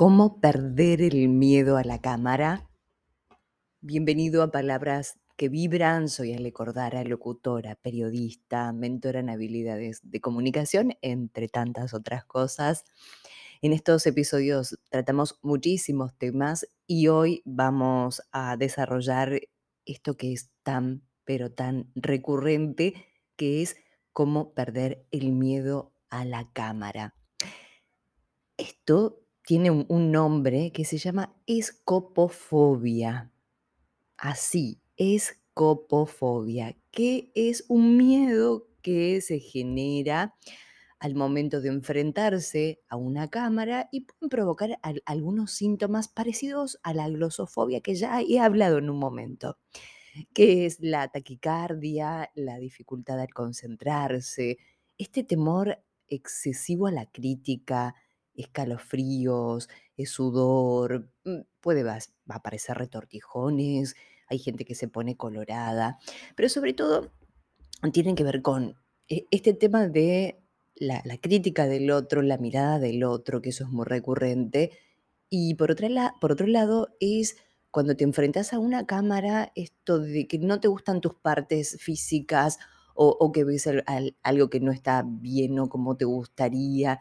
¿Cómo perder el miedo a la cámara? Bienvenido a Palabras que Vibran. Soy Ale Cordara, locutora, periodista, mentora en habilidades de comunicación, entre tantas otras cosas. En estos episodios tratamos muchísimos temas y hoy vamos a desarrollar esto que es tan, pero tan recurrente, que es cómo perder el miedo a la cámara. Esto tiene un, nombre que se llama escopofobia. Así, escopofobia, que es un miedo que se genera al momento de enfrentarse a una cámara y pueden provocar al- algunos síntomas parecidos a la glosofobia que ya he hablado en un momento, que es la taquicardia, la dificultad al concentrarse, este temor excesivo a la crítica, escalofríos, eh, sudor, mm, puede va a aparecer retortijones, hay gente que se pone colorada, pero sobre todo tienen que ver con e- este tema de la, la crítica del otro, la mirada del otro, que eso es muy recurrente. Y por, otra la- por otro lado es cuando te enfrentas a una cámara, esto de que no te gustan tus partes físicas o, que ves al- algo que no está bien o como te gustaría.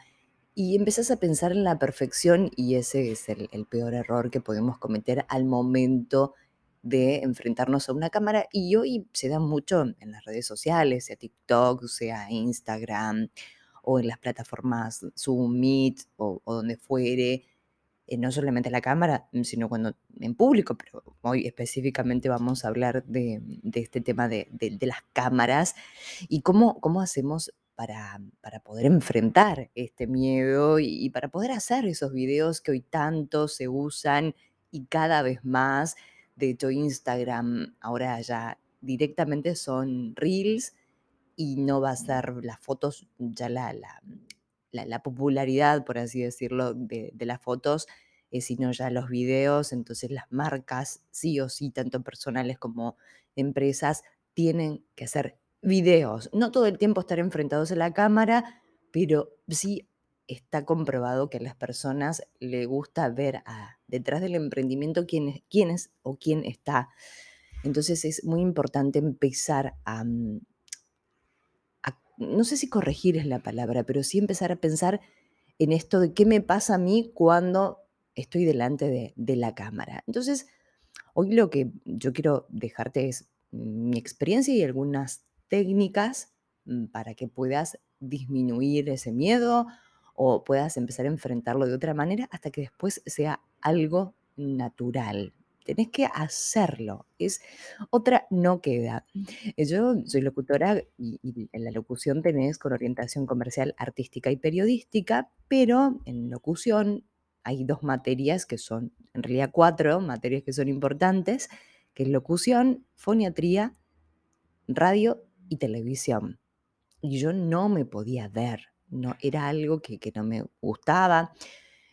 Y empezás a pensar en la perfección y ese es el, peor error que podemos cometer al momento de enfrentarnos a una cámara. Y hoy se da mucho en las redes sociales, sea TikTok, sea Instagram o en las plataformas Zoom, Meet o, donde fuere, eh, no solamente la cámara, mm, sino cuando en público, pero hoy específicamente vamos a hablar de, este tema de, de- de las cámaras y cómo, cómo hacemos para, para poder enfrentar este miedo y, y para poder hacer esos videos que hoy tanto se usan y cada vez más. De hecho, Instagram ahora ya directamente son reels y no va a ser las fotos, ya la, la, la- la popularidad, por así decirlo, de, de las fotos, eh, sino ya los videos. Entonces las marcas, sí o sí, tanto personales como empresas, tienen que hacer videos. No todo el tiempo estar enfrentados a la cámara, pero sí está comprobado que a las personas le gusta ver a- detrás del emprendimiento quién es, quién o quién está. Entonces es muy importante empezar a, mm, a- no sé si corregir es la palabra, pero sí empezar a pensar en esto de qué me pasa a mí cuando estoy delante de, de la cámara. Entonces, hoy lo que yo quiero dejarte es mi experiencia y algunas técnicas mm, para que puedas disminuir ese miedo o puedas empezar a enfrentarlo de otra manera hasta que después sea algo natural. Tenés que hacerlo. Es otra no queda. Eh, Yo soy locutora y, y en la locución tenés con orientación comercial, artística y periodística, pero en locución hay dos materias que son, en realidad cuatro materias que son importantes, que es locución, foniatría, radio y televisión. Y yo no me podía ver, no, era algo que, que no me gustaba.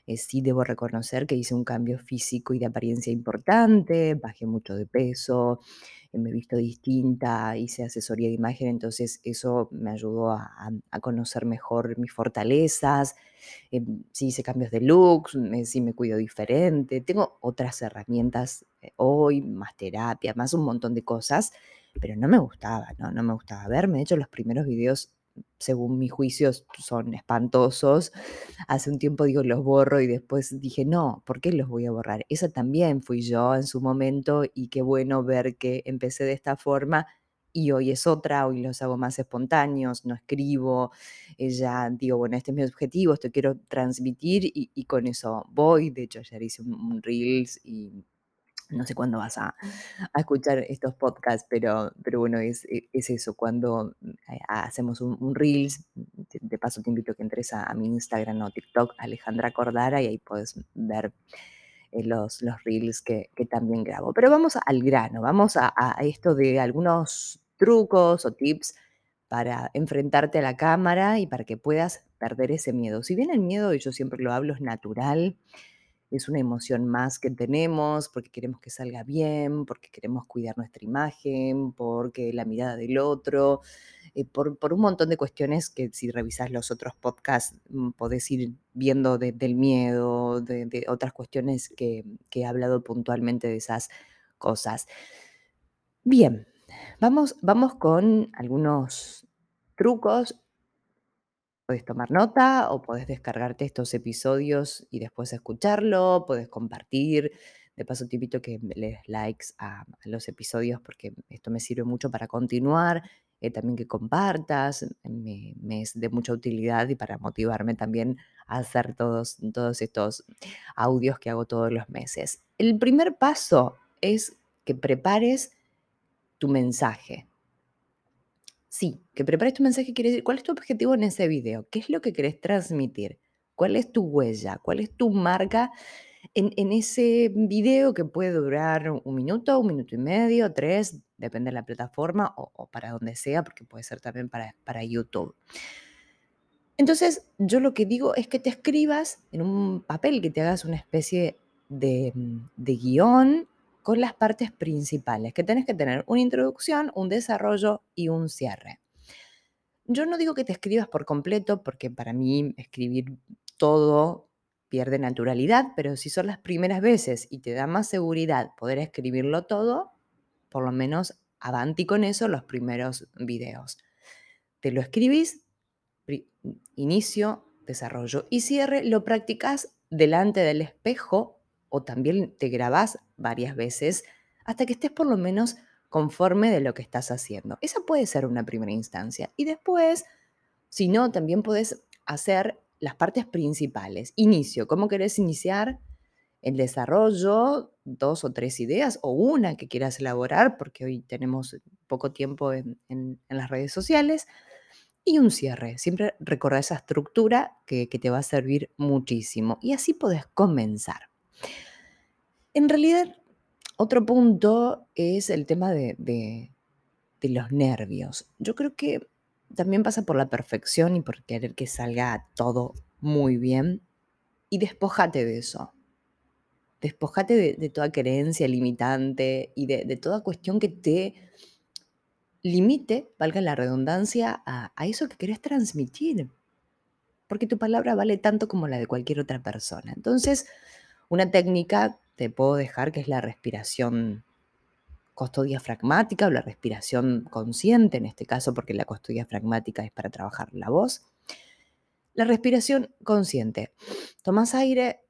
Eh, sí debo reconocer que hice un cambio físico y de apariencia importante, bajé mucho de peso, eh, me he visto distinta, hice asesoría de imagen, entonces eso me ayudó a, a- conocer mejor mis fortalezas, eh, sí hice cambios de looks, sí me cuido diferente, tengo otras herramientas eh, hoy, más terapia, más un montón de cosas, pero no me gustaba, ¿no? No me gustaba verme, de hecho los primeros videos, según mis juicios, son espantosos, Hace un tiempo digo, los borro y después dije, no, ¿por qué los voy a borrar? Esa también fui yo en su momento y qué bueno ver que empecé de esta forma y hoy es otra, hoy los hago más espontáneos, no escribo, ya digo, bueno, este es mi objetivo, esto quiero transmitir y, con eso voy. De hecho, ayer hice un Reels y no sé cuándo vas a, a escuchar estos podcasts, pero, pero bueno, es, e- es eso, cuando mm, eh, hacemos un, un Reels, de paso te invito a que entres a, a mi Instagram o TikTok, Alejandra Cordara, y ahí puedes ver eh, los, los Reels que, que también grabo. Pero vamos al grano, vamos a, a esto de algunos trucos o tips para enfrentarte a la cámara y para que puedas perder ese miedo. Si bien el miedo, y yo siempre lo hablo, es natural, es una emoción más que tenemos, porque queremos que salga bien, porque queremos cuidar nuestra imagen, porque la mirada del otro, eh, por, un montón de cuestiones que si revisas los otros podcasts mm, podés ir viendo del miedo, de, otras cuestiones que, que he hablado puntualmente de esas cosas. Bien, vamos, vamos con algunos trucos Puedes tomar nota o puedes descargarte estos episodios y después escucharlo, puedes compartir. De paso, te que le des likes a, los episodios porque esto me sirve mucho para continuar. Eh, también que compartas, me, es de mucha utilidad y para motivarme también a hacer todos, todos estos audios que hago todos los meses. El primer paso es que prepares tu mensaje. Sí, que prepares tu mensaje quiere decir cuál es tu objetivo en ese video, qué es lo que querés transmitir, cuál es tu huella, cuál es tu marca en, ese video que puede durar un minuto, un minuto y medio, tres, depende de la plataforma o, para donde sea, porque puede ser también para, para YouTube. Entonces, yo lo que digo es que te escribas en un papel, que te hagas una especie de, de guion con las partes principales, que tenés que tener una introducción, un desarrollo y un cierre. Yo no digo que te escribas por completo, porque para mí escribir todo pierde naturalidad, pero si son las primeras veces y te da más seguridad poder escribirlo todo, por lo menos avanti con eso los primeros videos. Te lo escribís, inicio, desarrollo y cierre, lo practicas delante del espejo o también te grabás varias veces hasta que estés por lo menos conforme de lo que estás haciendo. Esa puede ser una primera instancia. Y después, si no, también puedes hacer las partes principales. Inicio, ¿cómo querés iniciar? El desarrollo, dos o tres ideas o una que quieras elaborar, porque hoy tenemos poco tiempo en, las redes sociales. Y un cierre. Siempre recordar esa estructura que, que te va a servir muchísimo. Y así podés comenzar. En realidad, otro punto es el tema de, los nervios. Yo creo que también pasa por la perfección y por querer que salga todo muy bien. Y despojate de eso. Despojate de, toda creencia limitante y de, toda cuestión que te limite, valga la redundancia, a, a eso que querés transmitir. Porque tu palabra vale tanto como la de cualquier otra persona. Entonces, una técnica te puedo dejar que es la respiración costodiafragmática o la respiración consciente, en este caso porque la costodiafragmática es para trabajar la voz. La respiración consciente. Tomas aire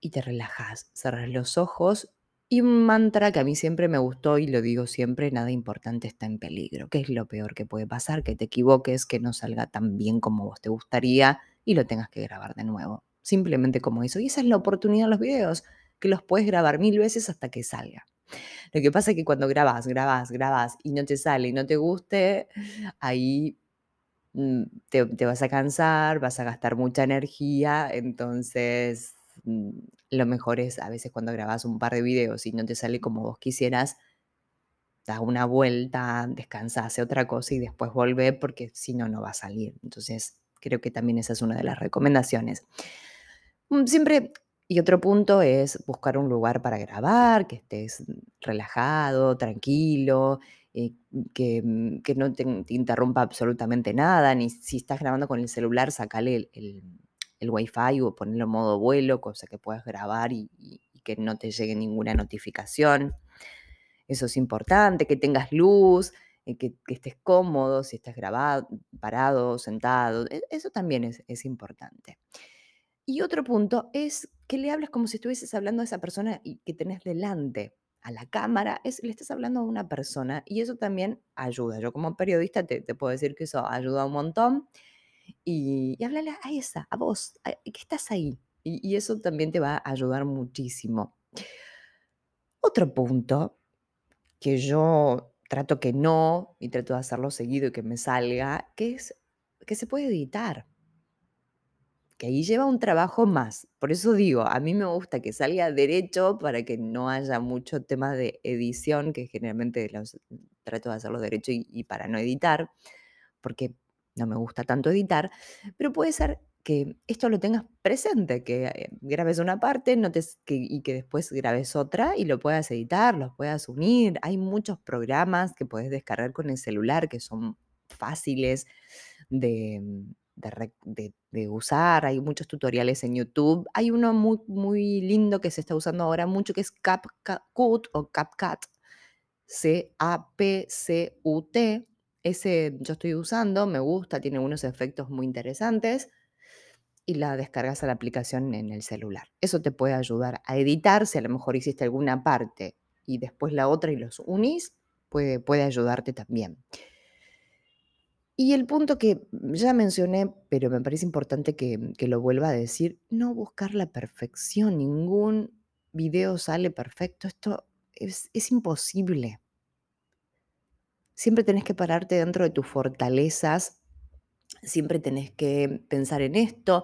y te relajas, cerras los ojos y un mantra que a mí siempre me gustó y lo digo siempre, nada importante está en peligro. ¿Qué es lo peor que puede pasar? Que te equivoques, que no salga tan bien como vos te gustaría y lo tengas que grabar de nuevo. Simplemente como eso. Y esa es la oportunidad de los videos que los puedes grabar mil veces hasta que salga. Lo que pasa es que cuando grabas, grabas, grabas y no te sale y no te guste, ahí mm, te, vas a cansar, vas a gastar mucha energía, entonces mm, lo mejor es a veces cuando grabas un par de videos y no te sale como vos quisieras, da una vuelta, descansa, hace otra cosa y después vuelve porque si no, no va a salir. Entonces, creo que también esa es una de las recomendaciones. Mm, siempre y otro punto es buscar un lugar para grabar, que estés relajado, tranquilo, eh, que, mm, que, no te, interrumpa absolutamente nada, ni si estás grabando con el celular, sacale el, el, wifi o ponerlo en modo vuelo, cosa que puedas grabar y, que no te llegue ninguna notificación. Eso es importante, que tengas luz, eh, que, estés cómodo, si estás grabado, parado, sentado, e, eso también es importante. Y otro punto es que le hables como si estuvieses hablando a esa persona que tenés delante a la cámara, es, le estás hablando a una persona y eso también ayuda. Yo como periodista te, puedo decir que eso ayuda un montón y, y háblale a esa, a vos, que estás ahí. Y, y eso también te va a ayudar muchísimo. Otro punto que yo trato que no y trato de hacerlo seguido y que me salga, que es que se puede editar que ahí lleva un trabajo más. Por eso digo, a mí me gusta que salga derecho para que no haya mucho tema de edición, que generalmente los, trato de hacerlo derecho y, para no editar, porque no me gusta tanto editar, pero puede ser que esto lo tengas presente, que eh, grabes una parte que, y que después grabes otra y lo puedas editar, los puedas unir. Hay muchos programas que puedes descargar con el celular que son fáciles de, de, de, usar. Hay muchos tutoriales en YouTube. Hay uno muy, muy lindo que se está usando ahora mucho que es CapCut o CapCut. C-A-P-C-U-T. Ese yo estoy usando, me gusta, tiene unos efectos muy interesantes y la descargas a la aplicación en el celular. Eso te puede ayudar a editar, si a lo mejor hiciste alguna parte y después la otra y los unís, puede, puede ayudarte también. Y el punto que ya mencioné, pero me parece importante que, que lo vuelva a decir, no buscar la perfección, ningún video sale perfecto, esto es, imposible. Siempre tenés que pararte dentro de tus fortalezas, siempre tenés que pensar en esto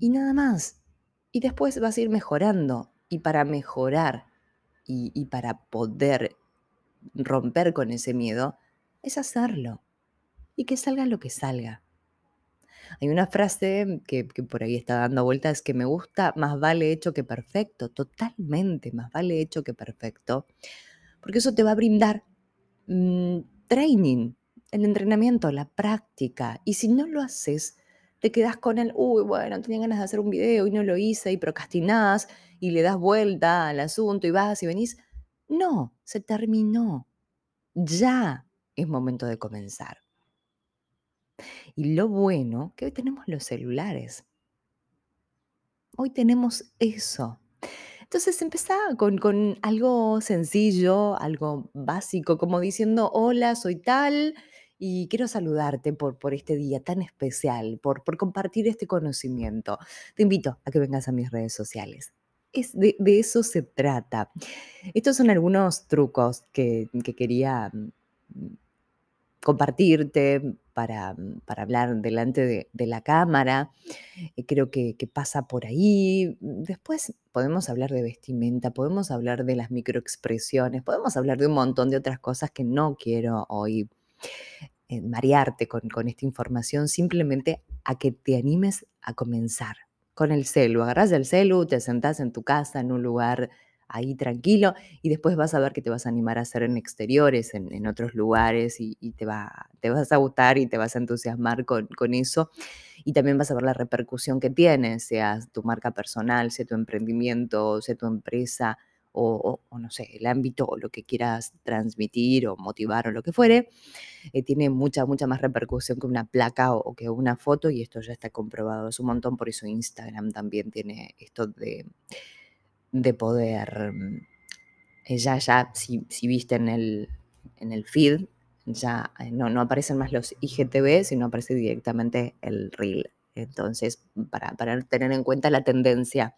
y nada más. Y después vas a ir mejorando. Y para mejorar y para poder romper con ese miedo, es hacerlo y que salga lo que salga. Hay una frase que, por ahí está dando vueltas que me gusta, más vale hecho que perfecto, totalmente, más vale hecho que perfecto, porque eso te va a brindar mm, training, el entrenamiento, la práctica, y si no lo haces, te quedas con el, uy, bueno, tenía ganas de hacer un video y no lo hice, y procrastinás y le das vuelta al asunto y vas y venís. No, se terminó. Ya es momento de comenzar. Y lo bueno, que hoy tenemos los celulares. Hoy tenemos eso. Entonces empezá con, con algo sencillo, algo básico, como diciendo, hola, soy tal y quiero saludarte por, este día tan especial, por, compartir este conocimiento. Te invito a que vengas a mis redes sociales. Es de, de eso se trata. Estos son algunos trucos que, que quería mm, compartirte, para, para hablar delante de, la cámara. Eh, creo que, que, pasa por ahí. Después podemos hablar de vestimenta, podemos hablar de las microexpresiones, podemos hablar de un montón de otras cosas que no quiero hoy eh, marearte con, con esta información, simplemente a que te animes a comenzar con el celu. Agarras el celu, te sentás en tu casa, en un lugar ahí tranquilo y después vas a ver que te vas a animar a hacer en exteriores, en, otros lugares y, te, va, te vas a gustar y te vas a entusiasmar con, con eso. Y también vas a ver la repercusión que tiene, sea tu marca personal, sea tu emprendimiento, sea tu empresa o, no sé, el ámbito o lo que quieras transmitir o motivar o lo que fuere, eh, tiene mucha, mucha más repercusión que una placa o, que una foto y esto ya está comprobado, es un montón, por eso Instagram también tiene esto de de poder, mm, ya, ya, si, si viste en el, en el feed, ya eh, no, no aparecen más los IGTV, sino aparece directamente el reel. Entonces, para, para tener en cuenta la tendencia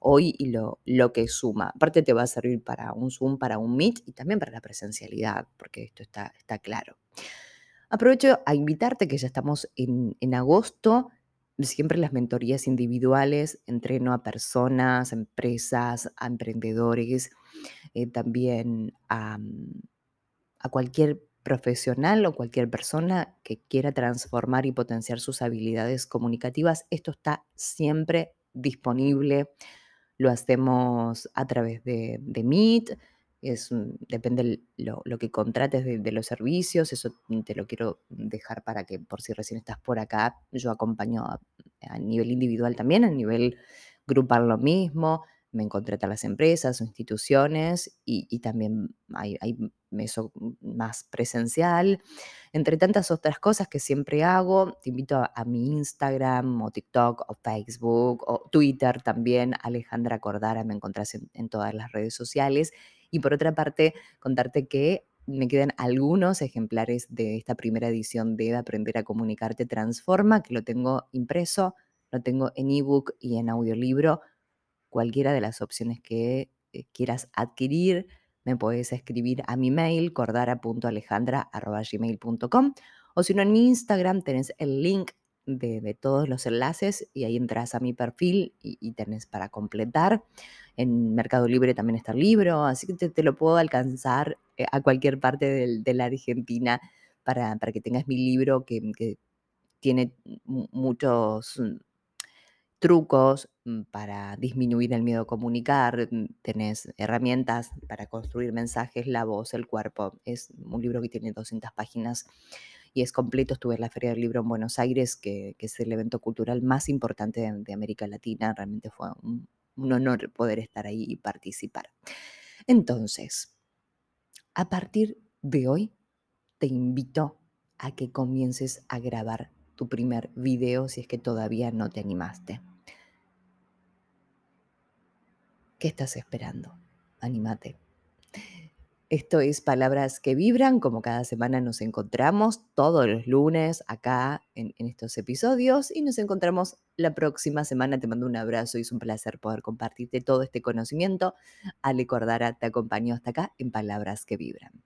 hoy y lo, lo, que suma. Aparte te va a servir para un Zoom, para un Meet y también para la presencialidad, porque esto está, está claro. Aprovecho a invitarte que ya estamos en, en agosto siempre las mentorías individuales, entreno a personas, empresas, a emprendedores, eh, también a, mm, a cualquier profesional o cualquier persona que quiera transformar y potenciar sus habilidades comunicativas. Esto está siempre disponible. Lo hacemos a través de, de Meet, depende lo, lo, que contrates de, los servicios, eso te lo quiero dejar para que por si recién estás por acá, yo acompaño a, nivel individual también, a nivel grupal lo mismo, me contratan las empresas o instituciones y, también hay, hay, eso más presencial, entre tantas otras cosas que siempre hago, te invito a, mi Instagram o TikTok o Facebook o Twitter también, Alejandra Cordara, me encontrás en, en todas las redes sociales y por otra parte, contarte que me quedan algunos ejemplares de esta primera edición de Aprender a Comunicarte Transforma, que lo tengo impreso, lo tengo en ebook y en audiolibro. Cualquiera de las opciones que eh, quieras adquirir, me puedes escribir a mi mail cordara.alejandra.gmail.com o si no en mi Instagram tenés el link de, todos los enlaces y ahí entras a mi perfil y, tenés para completar. En Mercado Libre también está el libro, así que te, lo puedo alcanzar eh, a cualquier parte de, la Argentina para, para que tengas mi libro que, tiene muchos mm, trucos mm, para disminuir el miedo a comunicar, mm, tenés herramientas para construir mensajes, la voz, el cuerpo. Es un libro que tiene 200 páginas y es completo. Estuve en la Feria del Libro en Buenos Aires, que, es el evento cultural más importante de, América Latina. Realmente fue un, un honor poder estar ahí y participar. Entonces, a partir de hoy, te invito a que comiences a grabar tu primer video si es que todavía no te animaste. ¿Qué estás esperando? Anímate. Esto es Palabras que Vibran, como cada semana nos encontramos todos los lunes acá en, estos episodios y nos encontramos la próxima semana. Te mando un abrazo y es un placer poder compartirte todo este conocimiento. Ale Cordara te acompañó hasta acá en Palabras que Vibran.